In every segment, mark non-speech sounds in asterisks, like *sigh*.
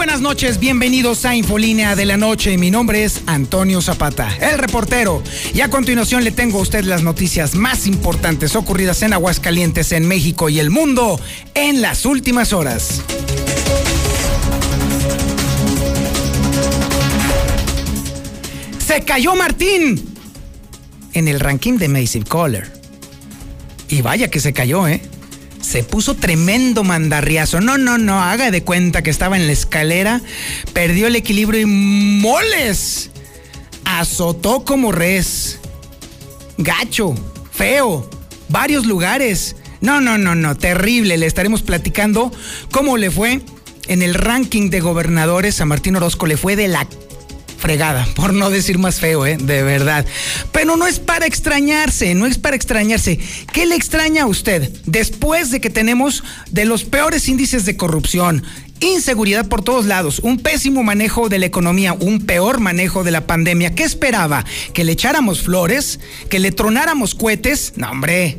buenas noches, bienvenidos a Infolínea de la Noche. Mi nombre es Antonio Zapata, el reportero. Y a continuación le tengo a usted las noticias más importantes ocurridas en Aguascalientes, en México y el mundo en las últimas horas. Se cayó Martín en el ranking de Massive Caller. Y vaya que se cayó, ¿eh? Se puso tremendo mandarriazo. No, no, no, haga de cuenta que estaba en la escalera, perdió el equilibrio y moles. Azotó como res. Gacho, feo, varios lugares. No, no, no, no, terrible. Le estaremos platicando cómo le fue en el ranking de gobernadores. A Martín Orozco le fue de la fregada, por no decir más feo, ¿eh? De verdad. Pero no es para extrañarse, no es para extrañarse. ¿Qué le extraña a usted después de que tenemos de los peores índices de corrupción? Inseguridad por todos lados, un pésimo manejo de la economía, un peor manejo de la pandemia. ¿Qué esperaba? ¿Que le echáramos flores? ¿Que le tronáramos cohetes? No, hombre,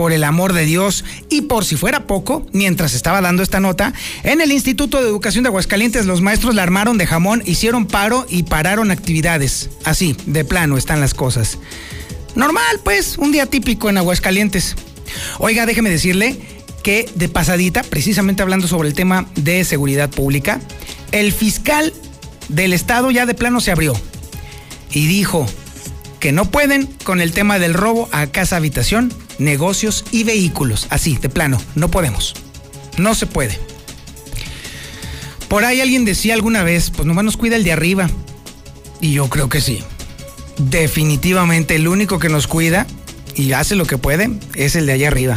por el amor de Dios. Y por si fuera poco, mientras estaba dando esta nota, en el Instituto de Educación de Aguascalientes los maestros la armaron de jamón, hicieron paro y pararon actividades. Así, de plano están las cosas. Normal, pues, un día típico en Aguascalientes. Oiga, déjeme decirle que de pasadita, precisamente hablando sobre el tema de seguridad pública, el fiscal del estado ya de plano se abrió y dijo que no pueden con el tema del robo a casa habitación negocios y vehículos. Así, de plano, no podemos. No se puede. Por ahí alguien decía alguna vez, pues nomás nos cuida el de arriba. Y yo creo que sí. Definitivamente el único que nos cuida y hace lo que puede es el de allá arriba.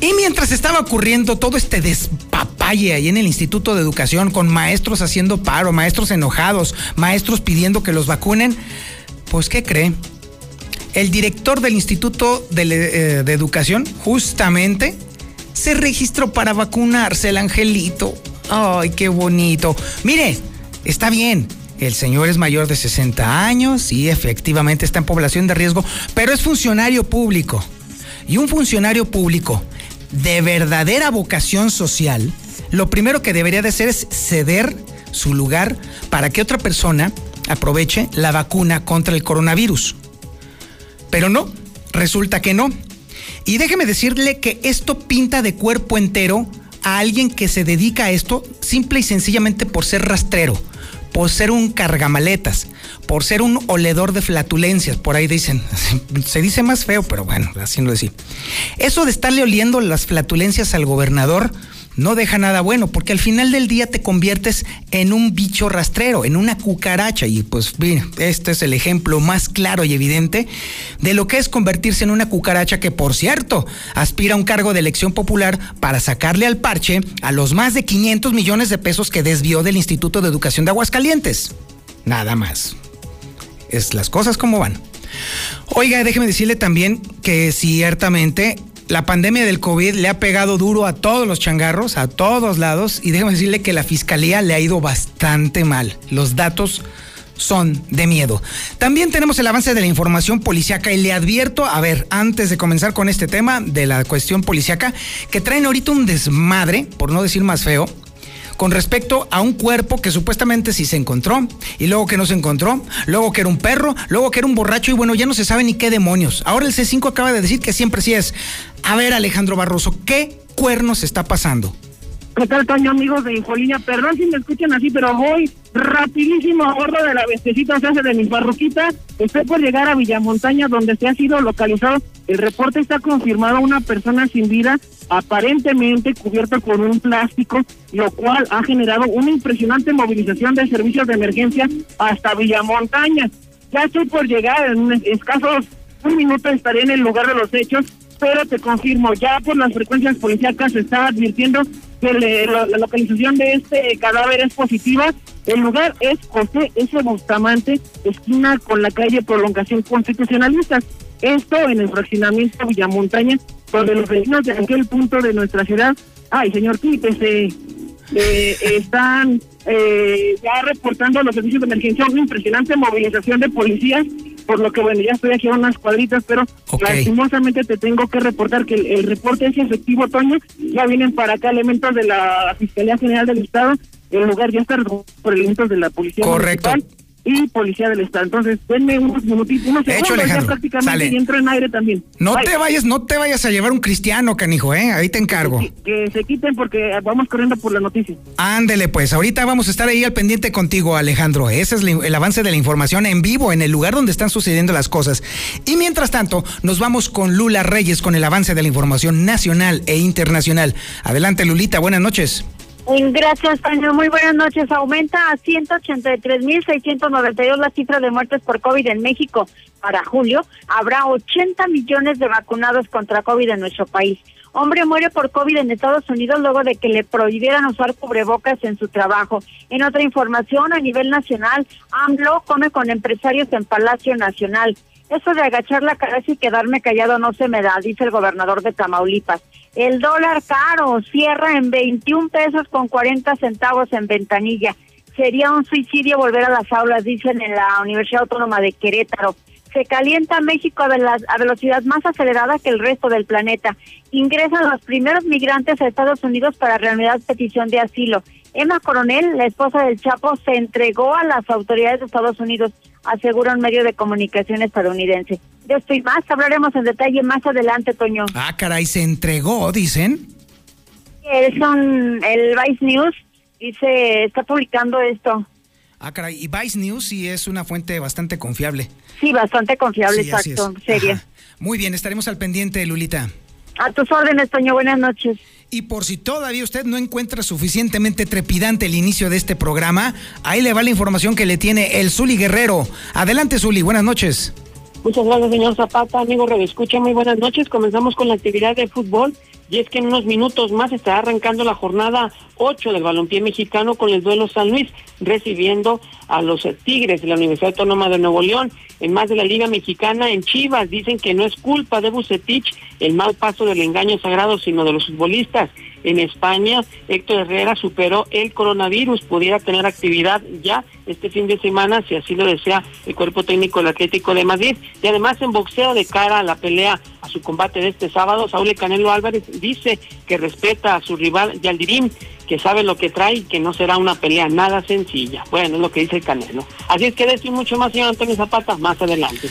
Y mientras estaba ocurriendo todo este despapalle ahí en el Instituto de Educación con maestros haciendo paro, maestros enojados, maestros pidiendo que los vacunen, pues ¿qué cree? El director del Instituto eh, de, Educación justamente se registró para vacunarse el angelito. Ay, qué bonito. Mire, está bien. El señor es mayor de 60 años y efectivamente está en población de riesgo, pero es funcionario público. Y un funcionario público de verdadera vocación social, lo primero que debería de hacer es ceder su lugar para que otra persona aproveche la vacuna contra el coronavirus. Pero no, resulta que no. Y déjeme decirle que esto pinta de cuerpo entero a alguien que se dedica a esto simple y sencillamente por ser rastrero, por ser un cargamaletas, por ser un oledor de flatulencias, por ahí dicen, *laughs* se dice más feo, pero bueno, así lo decía. Eso de estarle oliendo las flatulencias al gobernador, no deja nada bueno, porque al final del día te conviertes en un bicho rastrero, en una cucaracha. Y pues, bien, este es el ejemplo más claro y evidente de lo que es convertirse en una cucaracha que, por cierto, aspira a un cargo de elección popular para sacarle al parche a los más de 500 millones de pesos que desvió del Instituto de Educación de Aguascalientes. Nada más. Es las cosas como van. Oiga, déjeme decirle también que ciertamente la pandemia del COVID le ha pegado duro a todos los changarros, a todos lados, y déjeme decirle que la fiscalía le ha ido bastante mal. Los datos son de miedo. También tenemos el avance de la información policiaca y le advierto, a ver, antes de comenzar con este tema de la cuestión policiaca, que traen ahorita un desmadre, por no decir más feo, con respecto a un cuerpo que supuestamente sí se encontró, y luego que no se encontró, luego que era un perro, luego que era un borracho, y bueno, ya no se sabe ni qué demonios. Ahora el C5 acaba de decir que siempre sí es. A ver, Alejandro Barroso, ¿qué cuernos está pasando? ¿Qué tal, Toño, amigos de Infolínea? Perdón si me escuchan así, pero voy rapidísimo a bordo de la bestecita, o sea, de mi parroquita. Estoy por llegar a Villamontaña, donde se ha sido localizado. El reporte está confirmado una persona sin vida, aparentemente cubierta con un plástico, lo cual ha generado una impresionante movilización de servicios de emergencia hasta Villamontaña. Ya estoy por llegar, en escasos un minuto estaré en el lugar de los hechos pero te confirmo, ya por las frecuencias policíacas se está advirtiendo que la, localización de este cadáver es positiva. El lugar es José S. Bustamante, esquina con la calle Prolongación Constitucionalista. Esto en el fraccionamiento Villamontaña, donde los vecinos de aquel punto de nuestra ciudad, ay señor quítese, eh, están eh, ya reportando los servicios de emergencia una impresionante movilización de policías por lo que bueno, ya estoy aquí a unas cuadritas, pero lastimosamente te tengo que reportar que el, reporte es efectivo, Toño, ya vienen para acá elementos de la Fiscalía General del Estado, el lugar ya está por elementos de la Policía Correcto y Policía del Estado. Entonces, denme unos minutitos, unos segundos, ya prácticamente y entro en aire también. No te vayas, no te vayas a llevar un cristiano, canijo, ¿eh? Ahí te encargo. Que, se quiten porque vamos corriendo por la noticia. Ándele, pues, ahorita vamos a estar ahí al pendiente contigo, Alejandro. Ese es el avance de la información en vivo, en el lugar donde están sucediendo las cosas. Y mientras tanto, nos vamos con Lula Reyes con el avance de la información nacional e internacional. Adelante, Lulita, buenas noches. Gracias, Toño. Muy buenas noches. Aumenta a 183.692 la cifra de muertes por COVID en México. Para julio habrá 80 millones de vacunados contra COVID en nuestro país. Hombre muere por COVID en Estados Unidos luego de que le prohibieran usar cubrebocas en su trabajo. En otra información, a nivel nacional, AMLO come con empresarios en Palacio Nacional. Eso de agachar la cabeza y quedarme callado no se me da, dice el gobernador de Tamaulipas. El dólar caro cierra en 21 pesos con 40 centavos en ventanilla. Sería un suicidio volver a las aulas, dicen en la Universidad Autónoma de Querétaro. Se calienta México a, velocidad más acelerada que el resto del planeta. Ingresan los primeros migrantes a Estados Unidos para reanudar petición de asilo. Emma Coronel, la esposa del Chapo, se entregó a las autoridades de Estados Unidos, asegura un medio de comunicación estadounidense. De esto y más hablaremos en detalle más adelante, Toño. Ah, caray, se entregó, dicen. Es un, el Vice News dice, está publicando esto. Ah, caray, y Vice News sí es una fuente bastante confiable. Sí, bastante confiable, exacto, seria. Muy bien, estaremos al pendiente, Lulita. A tus órdenes, Toño, buenas noches. Y por si todavía usted no encuentra suficientemente trepidante el inicio de este programa, ahí le va la información que le tiene el Zuli Guerrero. Adelante, Zuli, buenas noches. Muchas gracias, señor Zapata. Amigo Escucha, muy buenas noches. Comenzamos con la actividad de fútbol y es que en unos minutos más estará arrancando la jornada 8 del balompié mexicano con el duelo San Luis, recibiendo a los Tigres de la Universidad Autónoma de Nuevo León. En más de la Liga Mexicana, en Chivas, dicen que no es culpa de Bucetich el mal paso del engaño sagrado, sino de los futbolistas. En España, Héctor Herrera superó el coronavirus, pudiera tener actividad ya este fin de semana, si así lo desea el cuerpo técnico del Atlético de Madrid. Y además en boxeo de cara a la pelea, a su combate de este sábado, Saúl Canelo Álvarez dice que respeta a su rival Yaldirim, que sabe lo que trae que no será una pelea nada sencilla. Bueno, es lo que dice el Canelo. Así es que de mucho más, señor Antonio Zapata, más adelante.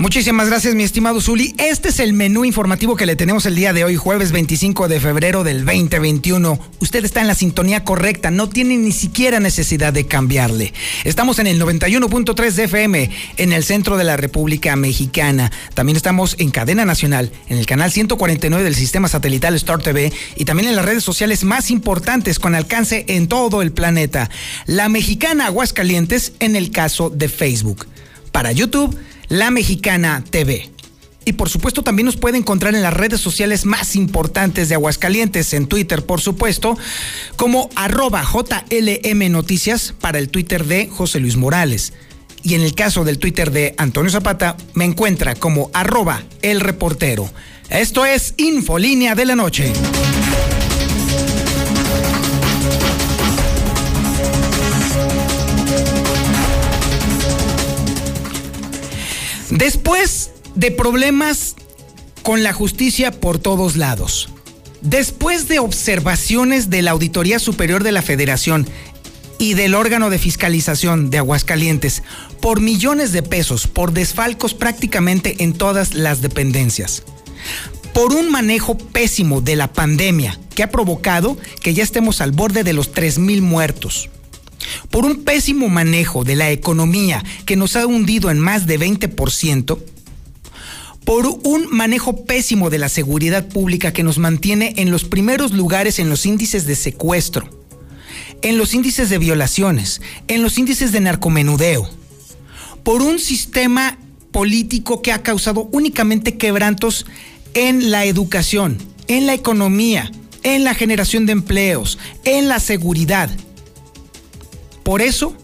Muchísimas gracias, mi estimado Zuli. Este es el menú informativo que le tenemos el día de hoy, jueves 25 de febrero del 2021. Usted está en la sintonía correcta, no tiene ni siquiera necesidad de cambiarle. Estamos en el 91.3 de FM, en el centro de la República Mexicana. También estamos en cadena nacional, en el canal 149 del sistema satelital Star TV y también en las redes sociales más importantes con alcance en todo el planeta. La mexicana Aguascalientes en el caso de Facebook. Para YouTube, la Mexicana TV. Y por supuesto también nos puede encontrar en las redes sociales más importantes de Aguascalientes, en Twitter por supuesto, como arroba JLM Noticias para el Twitter de José Luis Morales. Y en el caso del Twitter de Antonio Zapata, me encuentra como arroba el reportero. Esto es Infolínea de la Noche. Después de problemas con la justicia por todos lados, después de observaciones de la Auditoría Superior de la Federación y del órgano de fiscalización de Aguascalientes por millones de pesos, por desfalcos prácticamente en todas las dependencias, por un manejo pésimo de la pandemia que ha provocado que ya estemos al borde de los 3.000 muertos por un pésimo manejo de la economía que nos ha hundido en más de 20%, por un manejo pésimo de la seguridad pública que nos mantiene en los primeros lugares en los índices de secuestro, en los índices de violaciones, en los índices de narcomenudeo, por un sistema político que ha causado únicamente quebrantos en la educación, en la economía, en la generación de empleos, en la seguridad. Por eso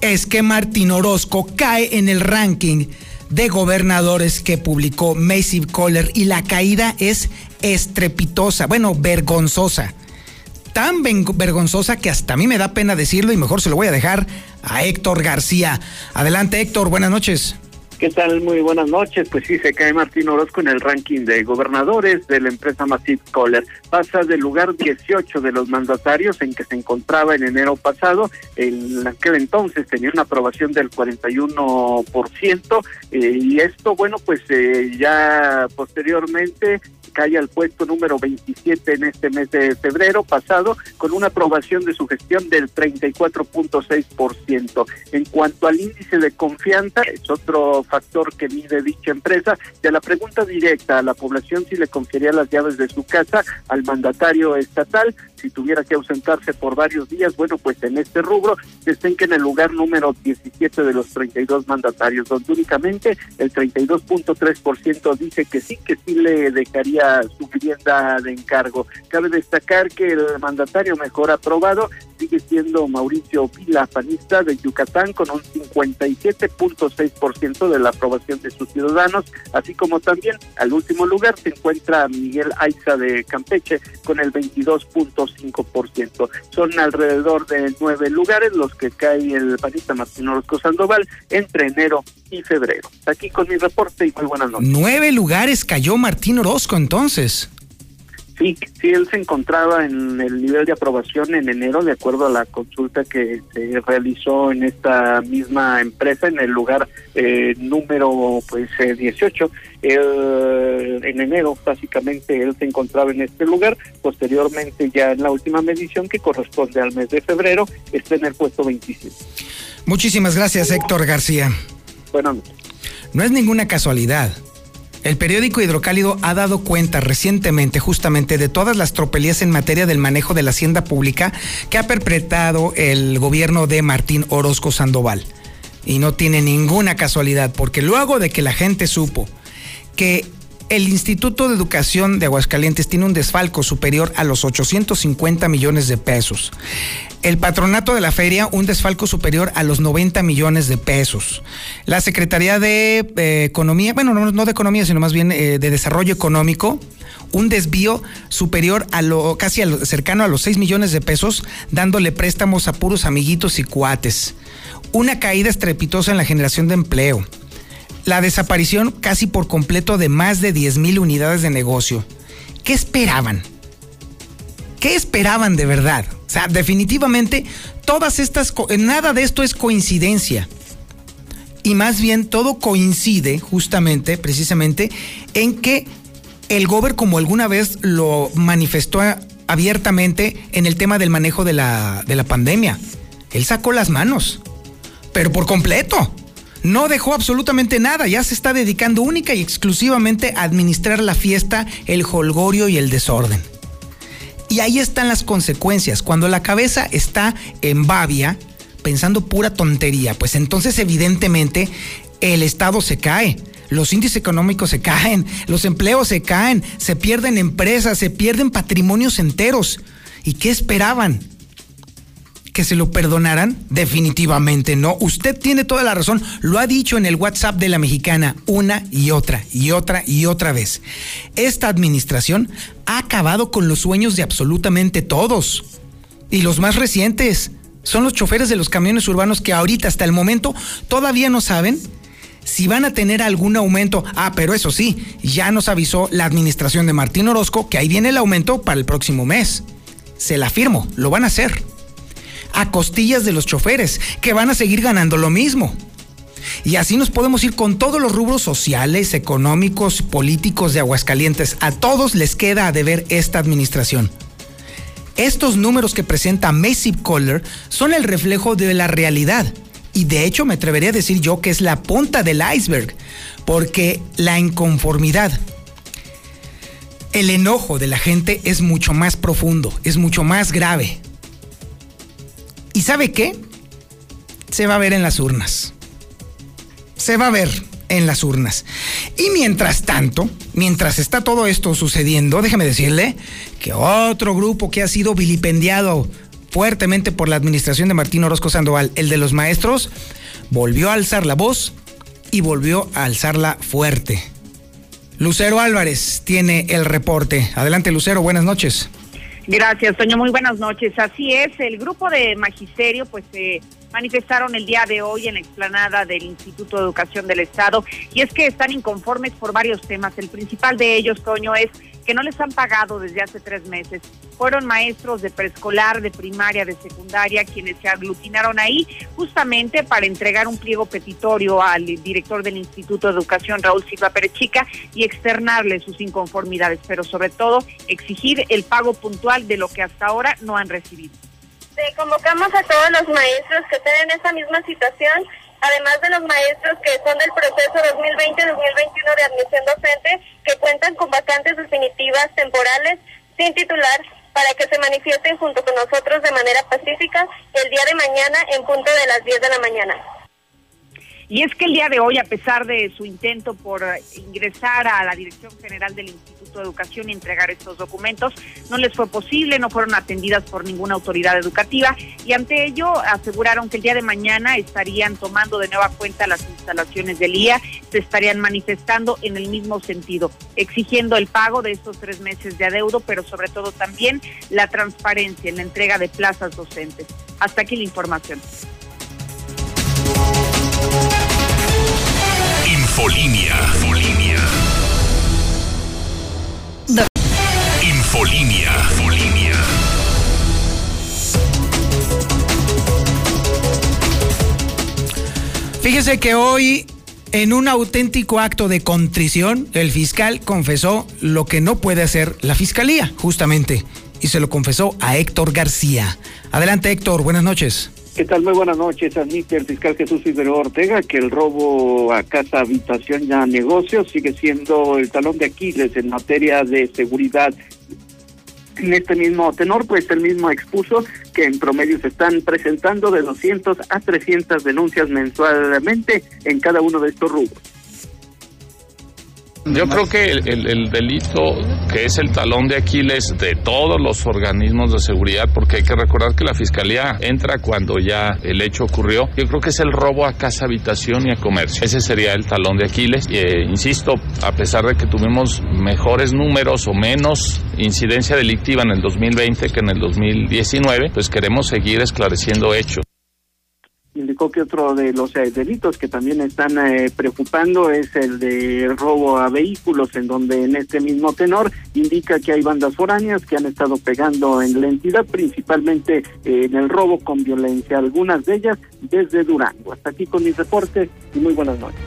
es que Martín Orozco cae en el ranking de gobernadores que publicó Massive Caller y la caída es estrepitosa, bueno, vergonzosa. Tan vergonzosa que hasta a mí me da pena decirlo y mejor se lo voy a dejar a Héctor García. Adelante Héctor, buenas noches. ¿Qué tal? Muy buenas noches. Pues sí, se cae Martín Orozco en el ranking de gobernadores de la empresa Massive Collar. Pasa del lugar 18 de los mandatarios en que se encontraba en enero pasado. En aquel entonces tenía una aprobación del 41%. Eh, y esto, bueno, pues eh, ya posteriormente cae al puesto número 27 en este mes de febrero pasado, con una aprobación de su gestión del 34.6%. En cuanto al índice de confianza, es otro factor que mide dicha empresa. De la pregunta directa a la población si le confería las llaves de su casa al mandatario estatal, si tuviera que ausentarse por varios días, bueno, pues en este rubro que en el lugar número 17 de los 32 mandatarios, donde únicamente el 32.3% dice que sí, que sí le dejaría su vivienda de encargo. Cabe destacar que el mandatario mejor aprobado sigue siendo Mauricio Vila, panista de Yucatán, con un 57.6% de la aprobación de sus ciudadanos, así como también al último lugar se encuentra Miguel Aiza de Campeche con el 22.5%. Son alrededor de nueve lugares los que cae el panista Martín Orozco Sandoval entre enero y febrero. Aquí con mi reporte y muy buenas noches. Nueve lugares cayó Martín Orozco entonces. Sí, sí, él se encontraba en el nivel de aprobación en enero, de acuerdo a la consulta que se realizó en esta misma empresa, en el lugar eh, número pues 18. Eh, en enero, básicamente, él se encontraba en este lugar. Posteriormente, ya en la última medición, que corresponde al mes de febrero, está en el puesto 27. Muchísimas gracias, Héctor García. Bueno. No es ninguna casualidad. El periódico Hidrocálido ha dado cuenta recientemente justamente de todas las tropelías en materia del manejo de la hacienda pública que ha perpetrado el gobierno de Martín Orozco Sandoval. Y no tiene ninguna casualidad, porque luego de que la gente supo que el Instituto de Educación de Aguascalientes tiene un desfalco superior a los 850 millones de pesos. El patronato de la feria, un desfalco superior a los 90 millones de pesos. La Secretaría de eh, Economía, bueno, no, de Economía, sino más bien eh, de Desarrollo Económico, un desvío superior a lo casi cercano a los 6 millones de pesos, dándole préstamos a puros amiguitos y cuates. Una caída estrepitosa en la generación de empleo. La desaparición casi por completo de más de 10 mil unidades de negocio. ¿Qué esperaban? ¿Qué esperaban de verdad? O sea, definitivamente todas estas, nada de esto es coincidencia. Y más bien todo coincide justamente, precisamente, en que el Gober, como alguna vez lo manifestó abiertamente en el tema del manejo de la, de la pandemia, él sacó las manos, pero por completo. No dejó absolutamente nada, ya se está dedicando única y exclusivamente a administrar la fiesta, el holgorio y el desorden. Y ahí están las consecuencias. Cuando la cabeza está en babia, pensando pura tontería, pues entonces evidentemente el Estado se cae. Los índices económicos se caen, los empleos se caen, se pierden empresas, se pierden patrimonios enteros. ¿Y qué esperaban? Que se lo perdonaran? Definitivamente no. Usted tiene toda la razón. Lo ha dicho en el WhatsApp de la mexicana una y otra y otra y otra vez. Esta administración ha acabado con los sueños de absolutamente todos. Y los más recientes son los choferes de los camiones urbanos que ahorita hasta el momento todavía no saben si van a tener algún aumento. Ah, pero eso sí, ya nos avisó la administración de Martín Orozco que ahí viene el aumento para el próximo mes. Se la firmo, lo van a hacer a costillas de los choferes, que van a seguir ganando lo mismo. Y así nos podemos ir con todos los rubros sociales, económicos, políticos de Aguascalientes. A todos les queda a deber esta administración. Estos números que presenta Massive Color son el reflejo de la realidad. Y de hecho me atrevería a decir yo que es la punta del iceberg, porque la inconformidad, el enojo de la gente es mucho más profundo, es mucho más grave. ¿Y sabe qué? Se va a ver en las urnas. Se va a ver en las urnas. Y mientras tanto, mientras está todo esto sucediendo, déjeme decirle que otro grupo que ha sido vilipendiado fuertemente por la administración de Martín Orozco Sandoval, el de los maestros, volvió a alzar la voz y volvió a alzarla fuerte. Lucero Álvarez tiene el reporte. Adelante, Lucero, buenas noches. Gracias, Toño. Muy buenas noches. Así es, el grupo de magisterio pues eh, manifestaron el día de hoy en la explanada del Instituto de Educación del Estado y es que están inconformes por varios temas. El principal de ellos, Toño, es que no les han pagado desde hace tres meses. Fueron maestros de preescolar, de primaria, de secundaria, quienes se aglutinaron ahí justamente para entregar un pliego petitorio al director del Instituto de Educación, Raúl Silva Perechica, y externarle sus inconformidades, pero sobre todo exigir el pago puntual de lo que hasta ahora no han recibido. convocamos a todos los maestros que estén en esa misma situación además de los maestros que son del proceso 2020-2021 de admisión docente, que cuentan con vacantes definitivas temporales sin titular para que se manifiesten junto con nosotros de manera pacífica el día de mañana en punto de las 10 de la mañana. Y es que el día de hoy, a pesar de su intento por ingresar a la Dirección General del Instituto de Educación y entregar estos documentos, no les fue posible, no fueron atendidas por ninguna autoridad educativa y ante ello aseguraron que el día de mañana estarían tomando de nueva cuenta las instalaciones del IA, se estarían manifestando en el mismo sentido, exigiendo el pago de estos tres meses de adeudo, pero sobre todo también la transparencia en la entrega de plazas docentes. Hasta aquí la información. Infolinia. Infolinia. Infolinia. Infolinia. Fíjese que hoy, en un auténtico acto de contrición, el fiscal confesó lo que no puede hacer la fiscalía, justamente, y se lo confesó a Héctor García. Adelante, Héctor, buenas noches. ¿Qué tal? Muy buenas noches. Admite el fiscal Jesús Figueroa Ortega que el robo a casa, habitación y a negocios sigue siendo el talón de Aquiles en materia de seguridad. En este mismo tenor, pues el mismo expuso que en promedio se están presentando de 200 a 300 denuncias mensualmente en cada uno de estos rubros. Yo creo que el, delito que es el talón de Aquiles de todos los organismos de seguridad, porque hay que recordar que la fiscalía entra cuando ya el hecho ocurrió, yo creo que es el robo a casa, habitación y a comercio. Ese sería el talón de Aquiles. Eh, insisto, a pesar de que tuvimos mejores números o menos incidencia delictiva en el 2020 que en el 2019, pues queremos seguir esclareciendo hechos indicó que otro de los eh, delitos que también están eh, preocupando es el de robo a vehículos, en donde en este mismo tenor indica que hay bandas foráneas que han estado pegando en la entidad, principalmente eh, en el robo con violencia, algunas de ellas desde Durango. Hasta aquí con mis reportes y muy buenas noches.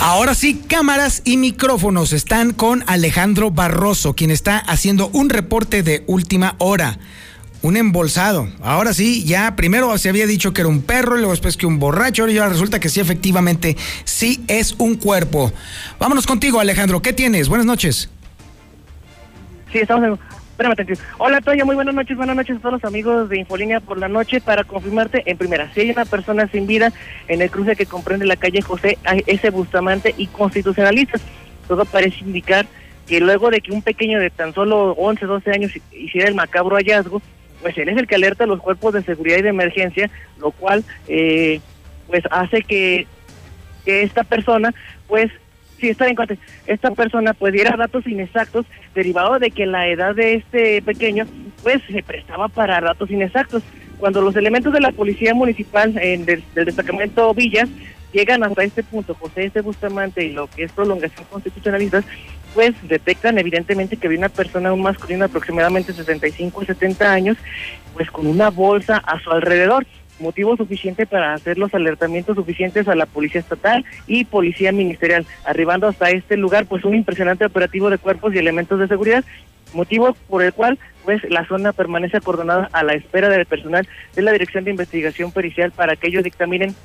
Ahora sí, cámaras y micrófonos están con Alejandro Barroso, quien está haciendo un reporte de última hora un embolsado. Ahora sí, ya primero se había dicho que era un perro, luego después que un borracho, ahora resulta que sí, efectivamente, sí es un cuerpo. Vámonos contigo, Alejandro. ¿Qué tienes? Buenas noches. Sí, estamos en... Espérame, Hola, Toya, muy buenas noches. Buenas noches a todos los amigos de Infolínea por la noche para confirmarte, en primera, si hay una persona sin vida en el cruce que comprende la calle José S. Bustamante y Constitucionalistas. Todo parece indicar que luego de que un pequeño de tan solo 11, 12 años hiciera el macabro hallazgo, pues él es el que alerta a los cuerpos de seguridad y de emergencia, lo cual eh, pues hace que, que esta persona pues sí está en cuenta, esta persona pues diera datos inexactos derivado de que la edad de este pequeño pues se prestaba para datos inexactos. Cuando los elementos de la policía municipal en del, destacamento Villas llegan hasta este punto, José este Bustamante y lo que es prolongación constitucionalista, pues detectan evidentemente que había una persona, un masculino aproximadamente 65 o 70 años, pues con una bolsa a su alrededor. Motivo suficiente para hacer los alertamientos suficientes a la policía estatal y policía ministerial, arribando hasta este lugar pues un impresionante operativo de cuerpos y elementos de seguridad, motivo por el cual pues la zona permanece acordonada a la espera del personal de la Dirección de Investigación Pericial para que ellos dictaminen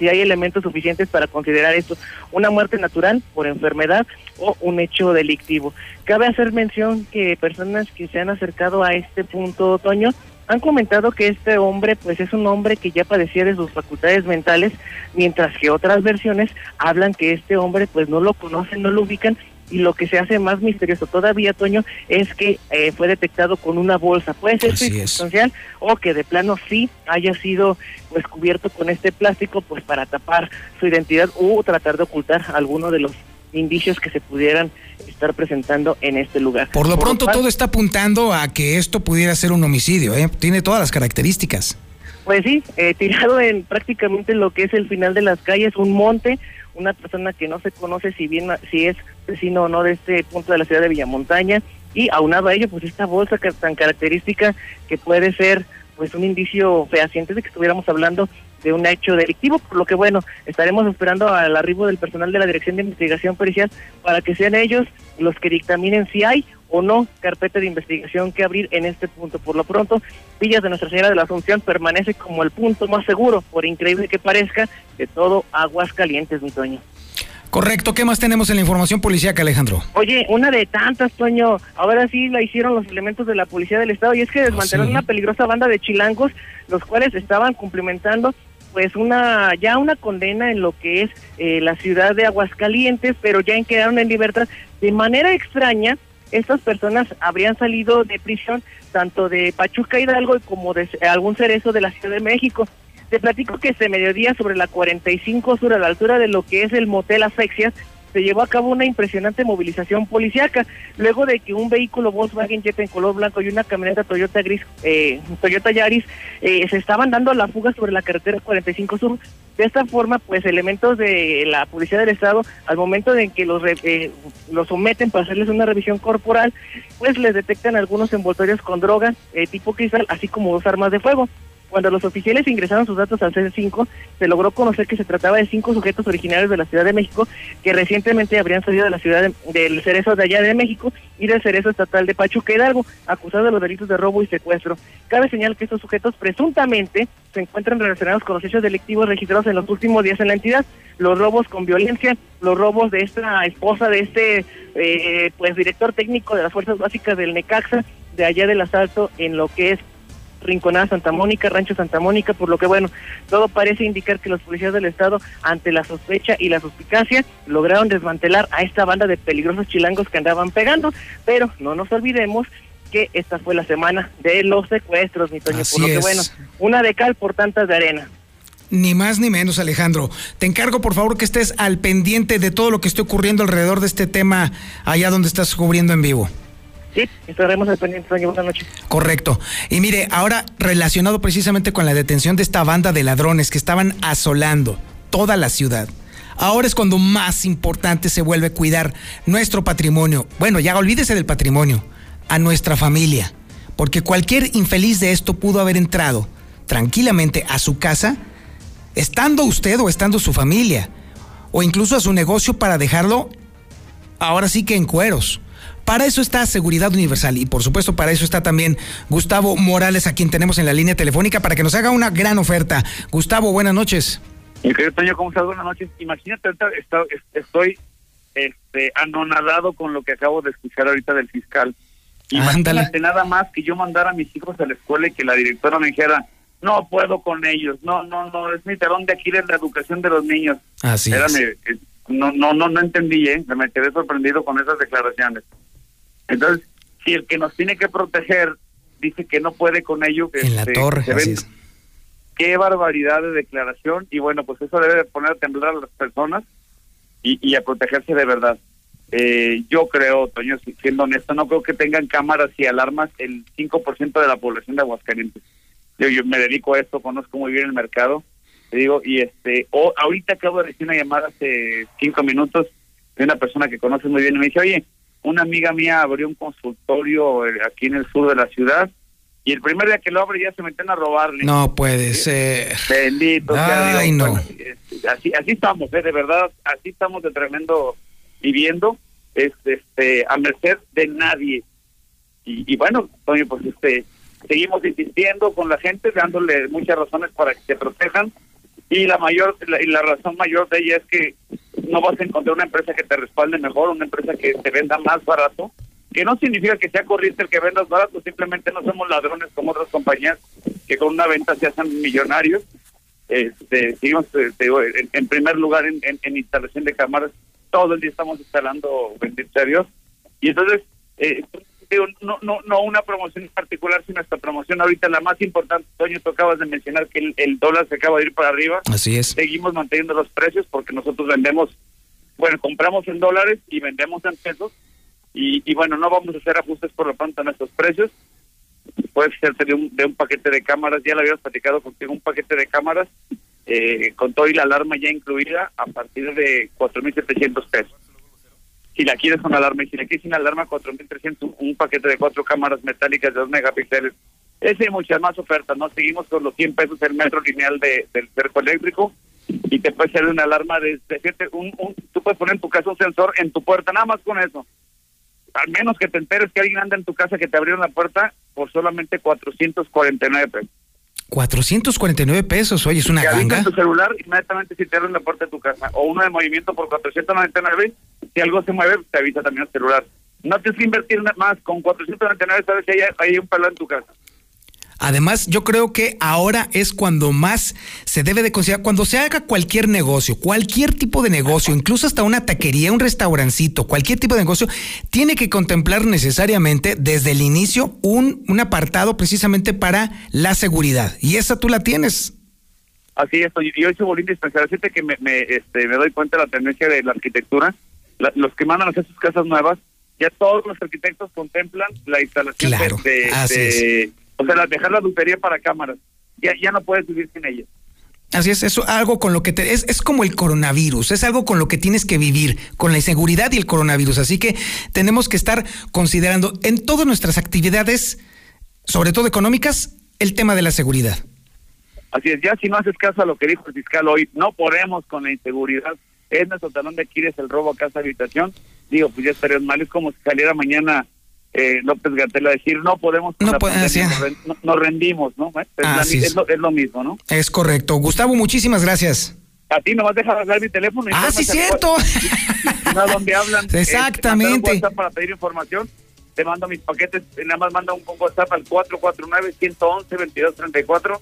si hay elementos suficientes para considerar esto una muerte natural por enfermedad o un hecho delictivo. Cabe hacer mención que personas que se han acercado a este punto, Toño, han comentado que este hombre pues es un hombre que ya padecía de sus facultades mentales, mientras que otras versiones hablan que este hombre pues no lo conocen, no lo ubican y lo que se hace más misterioso todavía, Toño, es que eh, fue detectado con una bolsa. Puede ser circunstancial o que de plano sí haya sido pues cubierto con este plástico pues para tapar su identidad o tratar de ocultar alguno de los indicios que se pudieran estar presentando en este lugar. Por lo pronto cual, todo está apuntando a que esto pudiera ser un homicidio, ¿eh? Tiene todas las características. Pues sí, eh, tirado en prácticamente lo que es el final de las calles, un monte, una persona que no se conoce si bien si es vecino no de este punto de la ciudad de Villamontaña y aunado a ello pues esta bolsa que- tan característica que puede ser pues un indicio fehaciente de que estuviéramos hablando de un hecho delictivo, por lo que bueno, estaremos esperando al arribo del personal de la Dirección de Investigación Pericial para que sean ellos los que dictaminen si hay o no carpeta de investigación que abrir en este punto. Por lo pronto, Villas de Nuestra Señora de la Asunción permanece como el punto más seguro, por increíble que parezca, de todo Aguascalientes, mi Toño. Correcto, ¿qué más tenemos en la información policíaca, Alejandro? Oye, una de tantas, Toño. Ahora sí la hicieron los elementos de la Policía del Estado y es que desmantelaron sí? una peligrosa banda de chilangos, los cuales estaban cumplimentando pues una ya una condena en lo que es eh, la ciudad de Aguascalientes, pero ya en quedaron en libertad. De manera extraña, estas personas habrían salido de prisión tanto de Pachuca Hidalgo como de algún cerezo de la Ciudad de México. Te platico que este mediodía sobre la 45 sur a la altura de lo que es el motel Asfexias se llevó a cabo una impresionante movilización policiaca luego de que un vehículo Volkswagen Jetta en color blanco y una camioneta Toyota gris eh, Toyota Yaris eh, se estaban dando la fuga sobre la carretera 45 sur. De esta forma pues elementos de la policía del estado al momento de que los eh, los someten para hacerles una revisión corporal pues les detectan algunos envoltorios con drogas eh, tipo cristal así como dos armas de fuego cuando los oficiales ingresaron sus datos al C5, se logró conocer que se trataba de cinco sujetos originarios de la Ciudad de México que recientemente habrían salido de la ciudad de- del Cerezo de allá de México y del Cerezo Estatal de Pachuca Hidalgo, acusados de los delitos de robo y secuestro. Cabe señalar que estos sujetos presuntamente se encuentran relacionados con los hechos delictivos registrados en los últimos días en la entidad, los robos con violencia, los robos de esta esposa de este eh, pues director técnico de las fuerzas básicas del Necaxa, de allá del asalto en lo que es Rinconada Santa Mónica, Rancho Santa Mónica, por lo que bueno, todo parece indicar que los policías del estado, ante la sospecha y la suspicacia, lograron desmantelar a esta banda de peligrosos chilangos que andaban pegando, pero no nos olvidemos que esta fue la semana de los secuestros, mi Toño, Así por lo que es. bueno, una de cal por tantas de arena. Ni más ni menos, Alejandro. Te encargo, por favor, que estés al pendiente de todo lo que esté ocurriendo alrededor de este tema allá donde estás cubriendo en vivo. Sí, estaremos al pendiente, buenas noches. Correcto. Y mire, ahora relacionado precisamente con la detención de esta banda de ladrones que estaban asolando toda la ciudad. Ahora es cuando más importante se vuelve cuidar nuestro patrimonio. Bueno, ya olvídese del patrimonio, a nuestra familia. Porque cualquier infeliz de esto pudo haber entrado tranquilamente a su casa, estando usted o estando su familia, o incluso a su negocio para dejarlo ahora sí que en cueros. Para eso está Seguridad Universal y por supuesto para eso está también Gustavo Morales, a quien tenemos en la línea telefónica para que nos haga una gran oferta. Gustavo, buenas noches. Mi querido Toño, ¿cómo estás? Buenas noches. Imagínate, estoy este, anonadado con lo que acabo de escuchar ahorita del fiscal. Imagínate Ándale. nada más que yo mandara a mis hijos a la escuela y que la directora me dijera, no puedo con ellos, no, no, no, es mi talón de Aquiles la educación de los niños. Así es. Espérame, eh, no, no, no, no entendí, ¿eh? Me quedé sorprendido con esas declaraciones. Entonces, si el que nos tiene que proteger dice que no puede con ello, que En la este, torre, se así ven- es. qué barbaridad de declaración y bueno, pues eso debe poner a temblar a las personas y, y a protegerse de verdad. Eh, yo creo, Toño, si- siendo honesto, no creo que tengan cámaras y alarmas el 5% de la población de Aguascalientes. Yo, yo me dedico a esto, conozco muy bien el mercado, te digo, y este, o, ahorita acabo de recibir una llamada hace cinco minutos de una persona que conoce muy bien y me dice, oye, una amiga mía abrió un consultorio eh, aquí en el sur de la ciudad y el primer día que lo abre ya se meten a robarle. No puede ser. Bendito sea Ay, Dios. no. Bueno, este, así, así estamos, ¿eh? de verdad, así estamos de tremendo viviendo, este, este, a merced de nadie. Y, y bueno, Toño, pues este, seguimos insistiendo con la gente, dándole muchas razones para que se protejan. Y la mayor, la, y la razón mayor de ella es que no vas a encontrar una empresa que te respalde mejor, una empresa que te venda más barato, que no significa que sea corriente el que vendas barato, simplemente no somos ladrones como otras compañías que con una venta se hacen millonarios. Este, digo, en, en primer lugar en, en- en instalación de cámaras, todo el día estamos instalando, bendito sea Dios. Y entonces, eh, digo, no, no, no una promoción en particular, sino esta promoción ahorita la más importante, Toño, tú acabas de mencionar que el, el dólar se acaba de ir para arriba. Así es. Seguimos manteniendo los precios porque nosotros vendemos bueno, compramos en dólares y vendemos en pesos. Y, y bueno, no vamos a hacer ajustes por lo pronto a nuestros precios. Puede ser de un, de un paquete de cámaras, ya lo habíamos platicado contigo, un paquete de cámaras eh, con todo y la alarma ya incluida a partir de 4.700 pesos. Si la quieres con alarma y si la quieres sin alarma, 4.300, un paquete de cuatro cámaras metálicas de 2 megapíxeles. Ese y muchas más ofertas, ¿no? Seguimos con los 100 pesos el metro lineal de, del cerco eléctrico y te puede ser una alarma de, de fíjate, un, un, tú puedes poner en tu casa un sensor en tu puerta, nada más con eso. Al menos que te enteres que alguien anda en tu casa que te abrieron la puerta por solamente 449 pesos. 449 pesos, oye, es una ganga. tu celular inmediatamente si te abren la puerta de tu casa. O uno de movimiento por 499. Si algo se mueve, te avisa también el celular. No tienes que invertir más. Con 499 sabes que hay, hay un palo en tu casa. Además, yo creo que ahora es cuando más se debe de considerar, cuando se haga cualquier negocio, cualquier tipo de negocio, incluso hasta una taquería, un restaurancito, cualquier tipo de negocio, tiene que contemplar necesariamente desde el inicio un, un apartado precisamente para la seguridad. Y esa tú la tienes. Así es, y yo hice bolín dispensar. Fíjate que me, me, este, me doy cuenta de la tendencia de la arquitectura. La- los que mandan a hacer sus casas nuevas, ya todos los arquitectos contemplan la instalación Claro, de, de- así de- o sea, dejar la lutería para cámaras. Ya, ya no puedes vivir sin ella. Así es, eso algo con lo que te, es, es como el coronavirus, es algo con lo que tienes que vivir, con la inseguridad y el coronavirus. Así que tenemos que estar considerando en todas nuestras actividades, sobre todo económicas, el tema de la seguridad. Así es, ya si no haces caso a lo que dijo el fiscal hoy, no podemos con la inseguridad. Es nuestro talón de Aquiles el robo a casa habitación. Digo, pues ya estarías mal. Es como si saliera mañana eh, López Gatel a decir, no podemos No nos, ren- no- nos rendimos, ¿no? Es, la- Así es. lo, es lo mismo, ¿no? Es correcto. Gustavo, muchísimas gracias. A ti nomás deja dar mi teléfono. y Ah, sí, cierto. *laughs* No, donde hablan. Exactamente. Eh, un WhatsApp para pedir información. Te mando mis paquetes. Nada más manda un, un WhatsApp al 449-111-2234.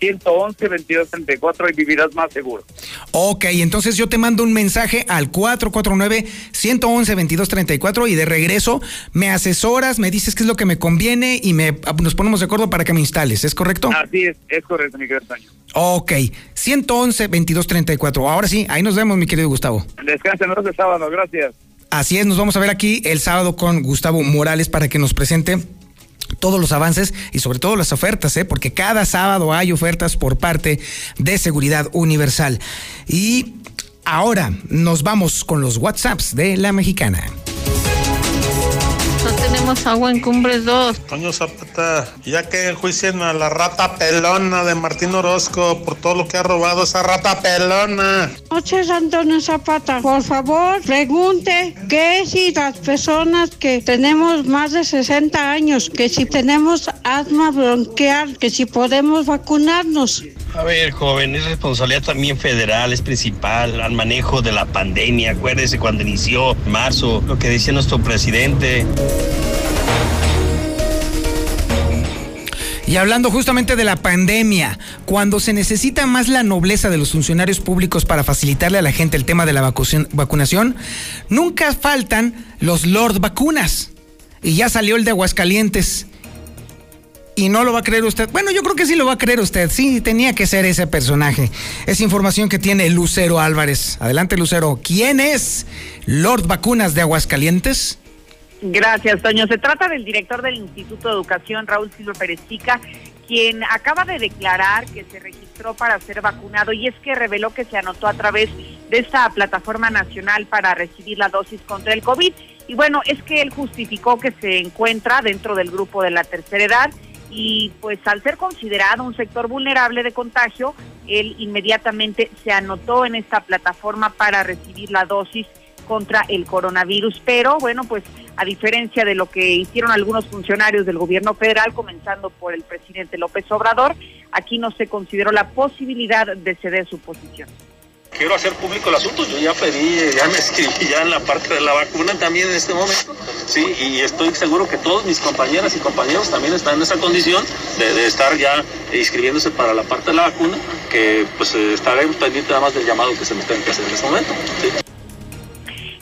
111-2234 y vivirás más seguro. Ok, entonces yo te mando un mensaje al 449-111-2234 y de regreso me asesoras, me dices qué es lo que me conviene y me nos ponemos de acuerdo para que me instales, ¿es correcto? Así es, es correcto, mi querido Toño. Ok, 111-2234. Ahora sí, ahí nos vemos, mi querido Gustavo. Descansen los de sábado, gracias. Así es, nos vamos a ver aquí el sábado con Gustavo Morales para que nos presente todos los avances y sobre todo las ofertas, ¿eh? porque cada sábado hay ofertas por parte de Seguridad Universal. Y ahora nos vamos con los WhatsApps de la mexicana. Tenemos agua en Cumbres 2. Toño Zapata, ya que enjuicien a la rata pelona de Martín Orozco por todo lo que ha robado esa rata pelona. Noches, Antonio Zapata. Por favor, pregunte que si las personas que tenemos más de 60 años, que si tenemos asma bronquial, que si podemos vacunarnos. A ver, joven, es responsabilidad también federal, es principal al manejo de la pandemia. Acuérdese cuando inició en marzo, lo que decía nuestro presidente. Y hablando justamente de la pandemia, cuando se necesita más la nobleza de los funcionarios públicos para facilitarle a la gente el tema de la vacunación, nunca faltan los Lord Vacunas. Y ya salió el de Aguascalientes. Y no lo va a creer usted. Bueno, yo creo que sí lo va a creer usted. Sí, tenía que ser ese personaje. Es información que tiene Lucero Álvarez. Adelante, Lucero. ¿Quién es Lord Vacunas de Aguascalientes? Gracias, Toño. Se trata del director del Instituto de Educación, Raúl Silva Perezica, quien acaba de declarar que se registró para ser vacunado y es que reveló que se anotó a través de esta plataforma nacional para recibir la dosis contra el COVID. Y bueno, es que él justificó que se encuentra dentro del grupo de la tercera edad y pues al ser considerado un sector vulnerable de contagio, él inmediatamente se anotó en esta plataforma para recibir la dosis contra el coronavirus. Pero bueno, pues a diferencia de lo que hicieron algunos funcionarios del gobierno federal, comenzando por el presidente López Obrador, aquí no se consideró la posibilidad de ceder su posición. Quiero hacer público el asunto, yo ya pedí, ya me escribí ya en la parte de la vacuna también en este momento, sí, y estoy seguro que todos mis compañeras y compañeros también están en esa condición de, estar ya inscribiéndose para la parte de la vacuna, que pues eh, estaremos pendientes nada más del llamado que se me tenga que hacer en este momento. ¿sí?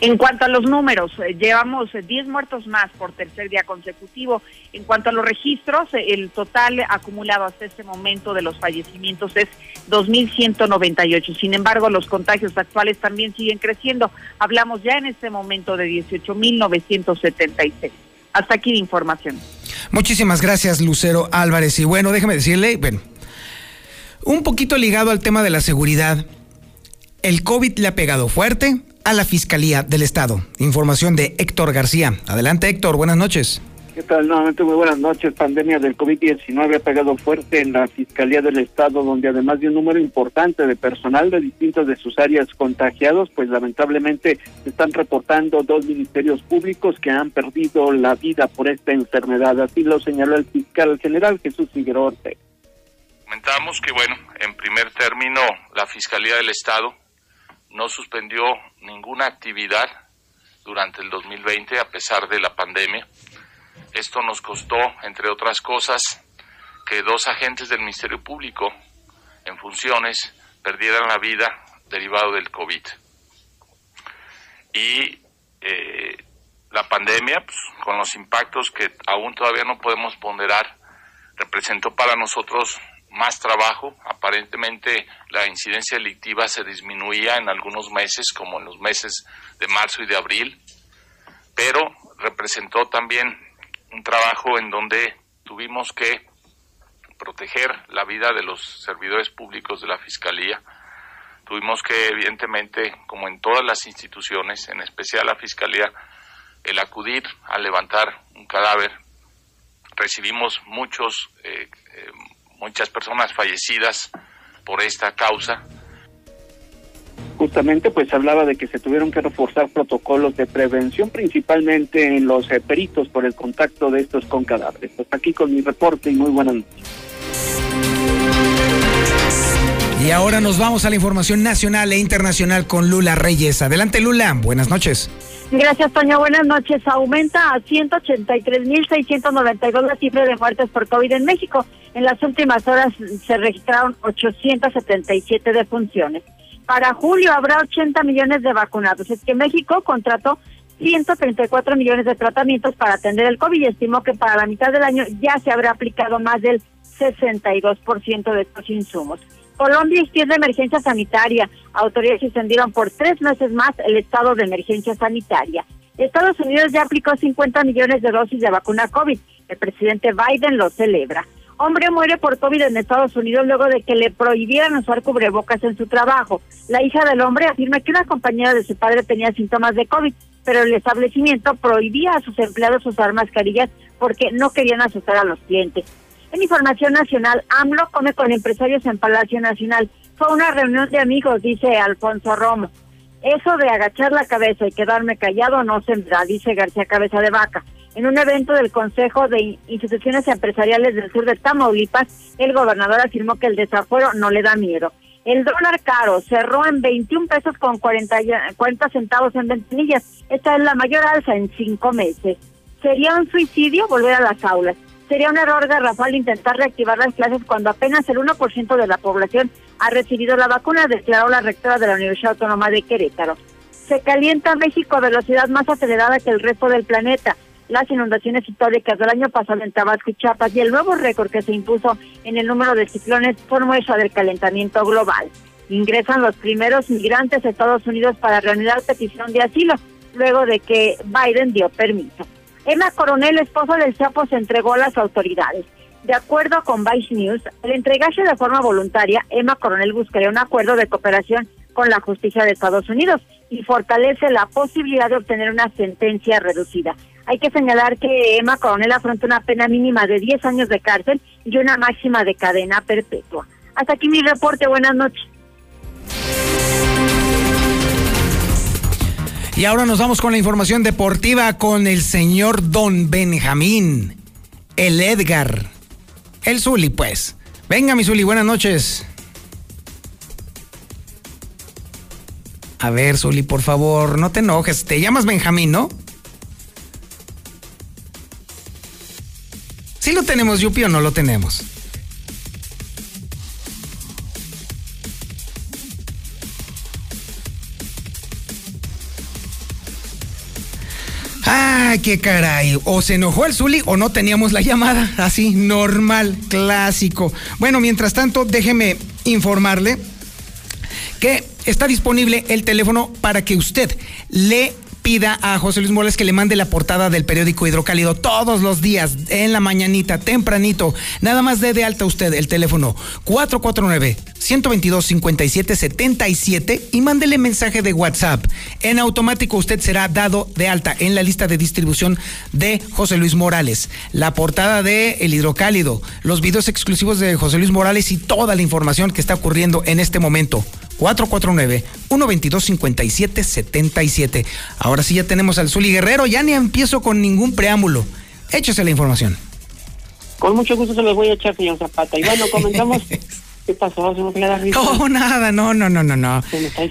En cuanto a los números, eh, llevamos eh, 10 muertos más por tercer día consecutivo. En cuanto a los registros, eh, el total acumulado hasta este momento de los fallecimientos es 2.198. Sin embargo, los contagios actuales también siguen creciendo. Hablamos ya en este momento de 18.976. Hasta aquí la información. Muchísimas gracias, Lucero Álvarez. Y bueno, déjeme decirle, bueno, un poquito ligado al tema de la seguridad, el COVID le ha pegado fuerte a la Fiscalía del Estado. Información de Héctor García. Adelante, Héctor, buenas noches. ¿Qué tal? Nuevamente muy buenas noches. Pandemia del COVID-19 ha pegado fuerte en la Fiscalía del Estado, donde además de un número importante de personal de distintas de sus áreas contagiados, pues lamentablemente se están reportando dos ministerios públicos que han perdido la vida por esta enfermedad. Así lo señaló el fiscal general Jesús Figueroa Ortega. Comentamos que, bueno, en primer término, la Fiscalía del Estado no suspendió ninguna actividad durante el 2020 a pesar de la pandemia. Esto nos costó, entre otras cosas, que dos agentes del Ministerio Público en funciones perdieran la vida derivado del COVID. Y eh, la pandemia, pues, con los impactos que aún todavía no podemos ponderar, representó para nosotros más trabajo. Aparentemente la incidencia delictiva se disminuía en algunos meses, como en los meses de marzo y de abril, pero representó también un trabajo en donde tuvimos que proteger la vida de los servidores públicos de la Fiscalía. Tuvimos que, evidentemente, como en todas las instituciones, en especial la Fiscalía, el acudir a levantar un cadáver. Recibimos muchos, eh, eh, muchas personas fallecidas por esta causa. Justamente pues hablaba de que se tuvieron que reforzar protocolos de prevención, principalmente en los eh, peritos por el contacto de estos con cadáveres. Hasta aquí con mi reporte y muy buenas noches. Y ahora nos vamos a la información nacional e internacional con Lula Reyes. Adelante Lula, buenas noches. Gracias, Toño. Buenas noches. Aumenta a 183.692 la cifra de muertes por COVID en México. En las últimas horas se registraron 877 defunciones. Para julio habrá 80 millones de vacunados. Es que México contrató 134 millones de tratamientos para atender el COVID y estimó que para la mitad del año ya se habrá aplicado más del 62% de estos insumos. Colombia extiende emergencia sanitaria. Autoridades extendieron por tres meses más el estado de emergencia sanitaria. Estados Unidos ya aplicó 50 millones de dosis de vacuna COVID. El presidente Biden lo celebra. Hombre muere por COVID en Estados Unidos luego de que le prohibieran usar cubrebocas en su trabajo. La hija del hombre afirma que una compañera de su padre tenía síntomas de COVID, pero el establecimiento prohibía a sus empleados usar mascarillas porque no querían asustar a los clientes. En información nacional, AMLO come con empresarios en Palacio Nacional. Fue una reunión de amigos, dice Alfonso Romo. Eso de agachar la cabeza y quedarme callado no se dice García Cabeza de Vaca. En un evento del Consejo de Instituciones Empresariales del Sur de Tamaulipas, el gobernador afirmó que el desafuero no le da miedo. El dólar caro cerró en 21 pesos con 40, 40 centavos en ventanillas. Esta es la mayor alza en cinco meses. Sería un suicidio volver a las aulas. Sería un error garrafal intentar reactivar las clases cuando apenas el 1% de la población ha recibido la vacuna, declaró la rectora de la Universidad Autónoma de Querétaro. Se calienta México a velocidad más acelerada que el resto del planeta. Las inundaciones históricas del año pasado en Tabasco y Chiapas y el nuevo récord que se impuso en el número de ciclones son muestra del calentamiento global. Ingresan los primeros migrantes a Estados Unidos para reanudar petición de asilo, luego de que Biden dio permiso. Emma Coronel, esposo del Chapo, se entregó a las autoridades. De acuerdo con Vice News, al entregarse de forma voluntaria, Emma Coronel buscaría un acuerdo de cooperación con la justicia de Estados Unidos y fortalece la posibilidad de obtener una sentencia reducida. Hay que señalar que Emma Coronel afronta una pena mínima de 10 años de cárcel y una máxima de cadena perpetua. Hasta aquí mi reporte. Buenas noches. Y ahora nos vamos con la información deportiva con el señor Don Benjamín, el Edgar, el Zuli, pues. Venga, mi Zuli, buenas noches. A ver, Zuli, por favor, no te enojes. Te llamas Benjamín, ¿no? ¿Sí lo tenemos, Yupi, o no lo tenemos? Ay, qué caray. O se enojó el Zuli o no teníamos la llamada. Así, normal, clásico. Bueno, mientras tanto, déjeme informarle que está disponible el teléfono para que usted le a José Luis Morales que le mande la portada del periódico Hidrocálido todos los días, en la mañanita, tempranito. Nada más dé de alta usted el teléfono 449-122-5777 y mándele mensaje de WhatsApp. En automático usted será dado de alta en la lista de distribución de José Luis Morales. La portada de El Hidrocálido, los videos exclusivos de José Luis Morales y toda la información que está ocurriendo en este momento. 449-122-5777. Ahora sí ya tenemos al Zuli Guerrero, ya ni empiezo con ningún preámbulo. Échese la información. Con mucho gusto se los voy a echar, señor Zapata. Y bueno, comenzamos. *laughs* ¿Qué pasó? ¿Se me queda risa? No, nada, no, no, no, no, no.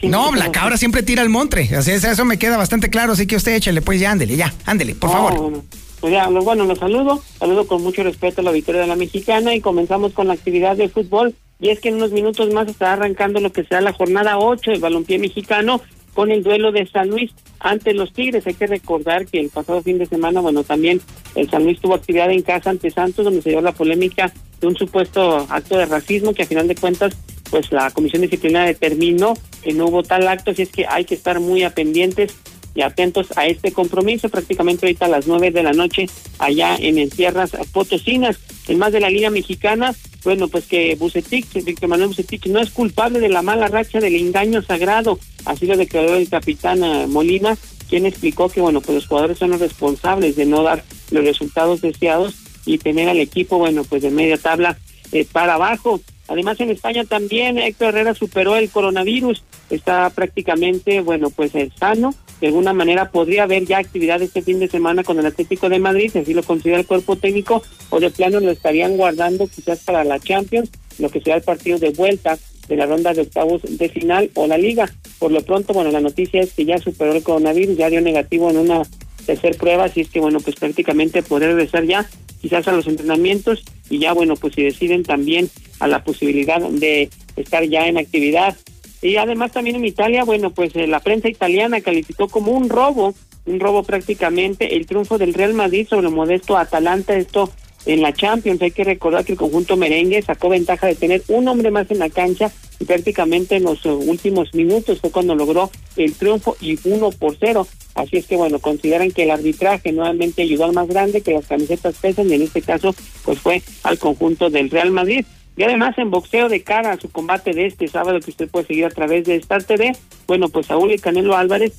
No, la cabra siempre tira al montre. Así es, eso me queda bastante claro, así que usted échale, pues ya, ándele, ya, ándele, por favor. Bueno, pues ya, lo- bueno, los saludo, saludo con mucho respeto a la victoria de la mexicana y comenzamos con la actividad de fútbol. Y es que en unos minutos más estará arrancando lo que será la jornada 8 del balompié mexicano con el duelo de San Luis ante los Tigres. Hay que recordar que el pasado fin de semana, bueno, también el San Luis tuvo actividad en casa ante Santos, donde se dio la polémica de un supuesto acto de racismo que a final de cuentas, pues la comisión disciplinaria determinó que no hubo tal acto, así es que hay que estar muy a pendientes y atentos a este compromiso prácticamente ahorita a las nueve de la noche allá en, en tierras potosinas. En más de la Liga Mexicana, bueno, pues que Bucetich, Víctor Manuel Bucetich no es culpable de la mala racha del engaño sagrado, así lo declaró el capitán eh, Molina, quien explicó que, bueno, pues los jugadores son los responsables de no dar los resultados deseados y tener al equipo, bueno, pues de media tabla eh, para abajo. Además, en España también Héctor Herrera superó el coronavirus, está prácticamente, bueno, pues eh, sano. De alguna manera podría haber ya actividad este fin de semana con el Atlético de Madrid, si así lo considera el cuerpo técnico, o de plano lo estarían guardando quizás para la Champions, lo que será el partido de vuelta de la ronda de octavos de final o la liga. Por lo pronto, bueno, la noticia es que ya superó el coronavirus, ya dio negativo en una tercer prueba, así es que bueno, pues prácticamente podrá regresar ya quizás a los entrenamientos y ya bueno, pues si deciden también a la posibilidad de estar ya en actividad. Y además también en Italia, bueno, pues eh, la prensa italiana calificó como un robo, un robo prácticamente el triunfo del Real Madrid sobre el modesto Atalanta, esto en la Champions. Hay que recordar que el conjunto merengue sacó ventaja de tener un hombre más en la cancha y prácticamente en los eh, últimos minutos fue cuando logró el triunfo y uno por cero. Así es que bueno, consideran que el arbitraje nuevamente ayudó al más grande, que las camisetas pesan y en este caso pues fue al conjunto del Real Madrid. Y además en boxeo de cara a su combate de este sábado que usted puede seguir a través de Star TV, bueno pues Saúl y Canelo Álvarez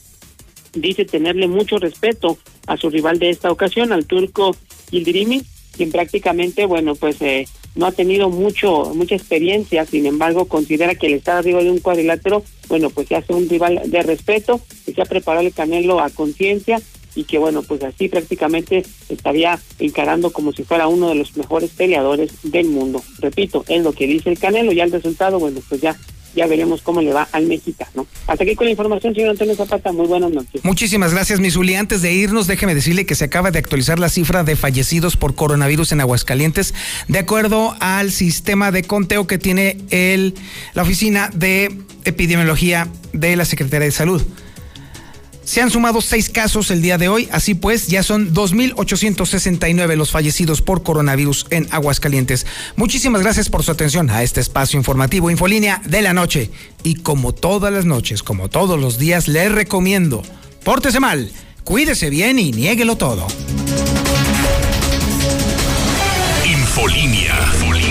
dice tenerle mucho respeto a su rival de esta ocasión, al turco Yildirimi, quien prácticamente, bueno, pues eh, no ha tenido mucho mucha experiencia, sin embargo, considera que el estar arriba de un cuadrilátero, bueno, pues se hace un rival de respeto, que se ha preparado el Canelo a conciencia y que, bueno, pues así prácticamente estaría encarando como si fuera uno de los mejores peleadores del mundo. Repito, es lo que dice el Canelo, ya el resultado, bueno, pues ya ya veremos cómo le va al mexicano. Hasta aquí con la información, señor Antonio Zapata. Muy buenas noches. Muchísimas gracias, Misuli. Antes de irnos, déjeme decirle que se acaba de actualizar la cifra de fallecidos por coronavirus en Aguascalientes, de acuerdo al sistema de conteo que tiene el, la Oficina de Epidemiología de la Secretaría de Salud. Se han sumado seis casos el día de hoy, así pues ya son 2.869 los fallecidos por coronavirus en Aguascalientes. Muchísimas gracias por su atención a este espacio informativo Infolínea de la noche. Y como todas las noches, como todos los días, les recomiendo, pórtese mal, cuídese bien y niéguelo todo. Infolínea.